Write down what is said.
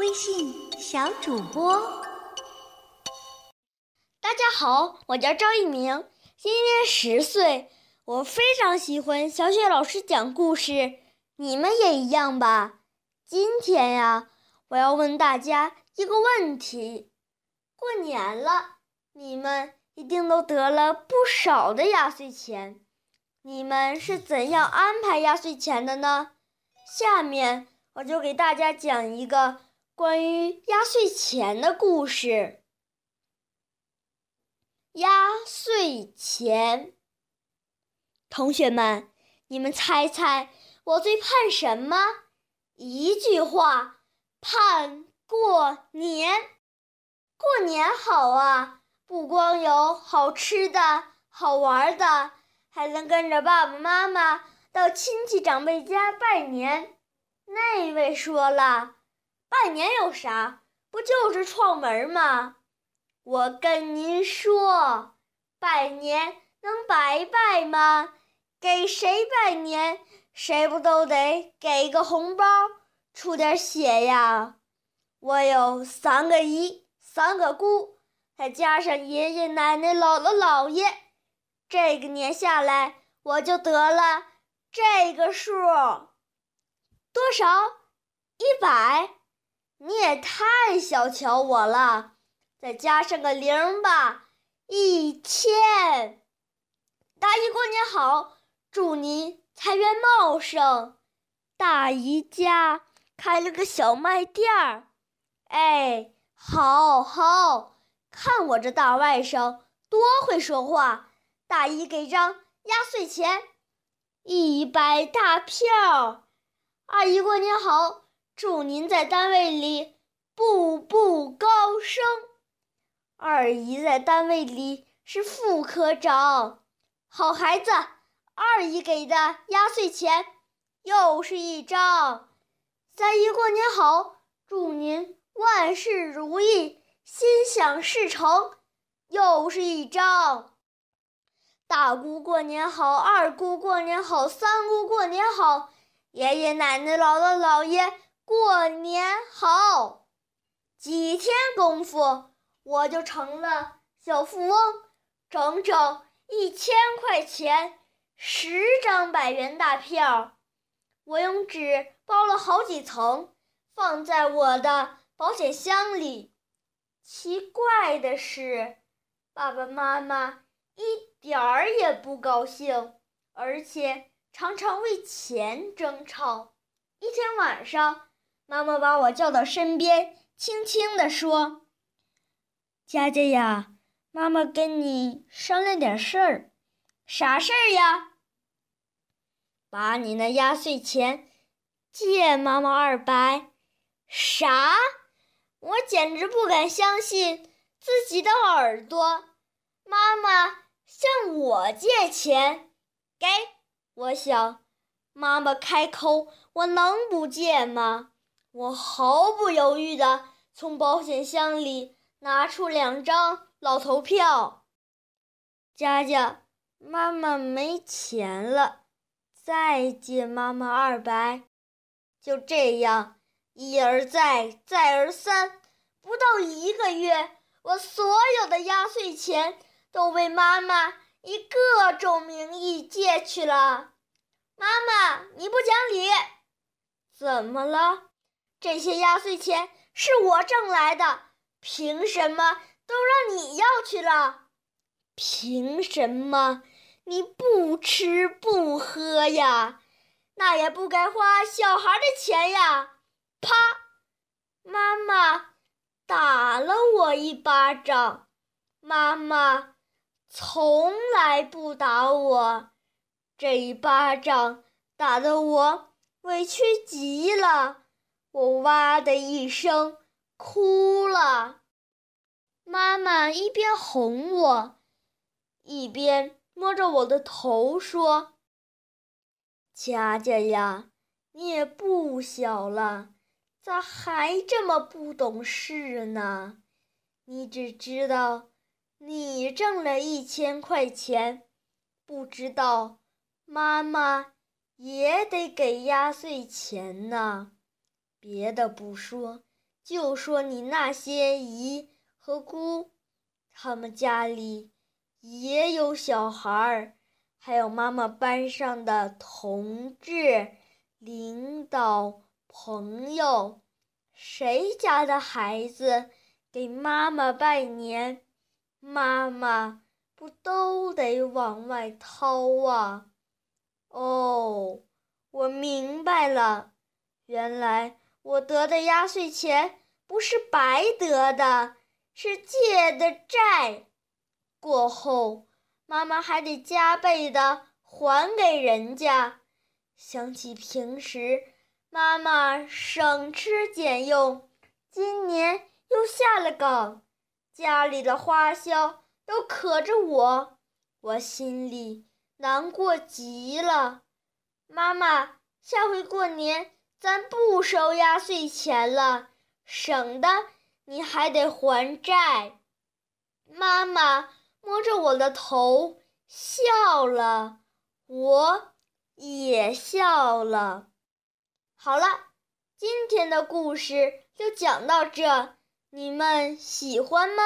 微信小主播。大家好，我叫赵一鸣，今年十岁，我非常喜欢小雪老师讲故事，你们也一样吧？今天呀，我要问大家一个问题：过年了，你们一定都得了不少的压岁钱，你们是怎样安排压岁钱的呢？下面我就给大家讲一个关于压岁钱的故事。压岁钱，同学们，你们猜猜我最盼什么？一句话，盼过年。过年好啊，不光有好吃的、好玩的，还能跟着爸爸妈妈。到亲戚长辈家拜年，那位说了：“拜年有啥？不就是串门吗？”我跟您说，拜年能白拜吗？给谁拜年，谁不都得给个红包，出点血呀？我有三个姨，三个姑，再加上爷爷奶奶、姥姥姥爷，这个年下来，我就得了。这个数多少？一百？你也太小瞧我了！再加上个零吧，一千。大姨过年好，祝您财源茂盛。大姨家开了个小卖店儿，哎，好好看我这大外甥多会说话。大姨给张压岁钱。一百大票，二姨过年好，祝您在单位里步步高升。二姨在单位里是副科长，好孩子。二姨给的压岁钱又是一张。三姨过年好，祝您万事如意，心想事成，又是一张。大姑过年好，二姑过年好，三姑过年好，爷爷奶奶、姥姥姥爷过年好。几天功夫，我就成了小富翁，整整一千块钱，十张百元大票。我用纸包了好几层，放在我的保险箱里。奇怪的是，爸爸妈妈。一点儿也不高兴，而且常常为钱争吵。一天晚上，妈妈把我叫到身边，轻轻地说：“佳佳呀，妈妈跟你商量点事儿。啥事儿呀？把你那压岁钱借妈妈二百。啥？我简直不敢相信自己的耳朵，妈妈。”向我借钱，给我想，妈妈开口，我能不借吗？我毫不犹豫地从保险箱里拿出两张老头票。佳佳，妈妈没钱了，再借妈妈二百。就这样，一而再，再而三，不到一个月，我所有的压岁钱。都被妈妈以各种名义借去了。妈妈，你不讲理！怎么了？这些压岁钱是我挣来的，凭什么都让你要去了？凭什么？你不吃不喝呀？那也不该花小孩的钱呀！啪！妈妈打了我一巴掌。妈妈。从来不打我，这一巴掌打得我委屈极了，我哇的一声哭了。妈妈一边哄我，一边摸着我的头说：“佳佳呀，你也不小了，咋还这么不懂事呢？你只知道……”你挣了一千块钱，不知道妈妈也得给压岁钱呢。别的不说，就说你那些姨和姑，他们家里也有小孩儿，还有妈妈班上的同志、领导、朋友，谁家的孩子给妈妈拜年，妈妈不都得往外掏啊？哦，我明白了，原来我得的压岁钱不是白得的，是借的债。过后，妈妈还得加倍的还给人家。想起平时妈妈省吃俭用，今年又下了岗，家里的花销都可着我，我心里。难过极了，妈妈，下回过年咱不收压岁钱了，省得你还得还债。妈妈摸着我的头笑了，我也笑了。好了，今天的故事就讲到这，你们喜欢吗？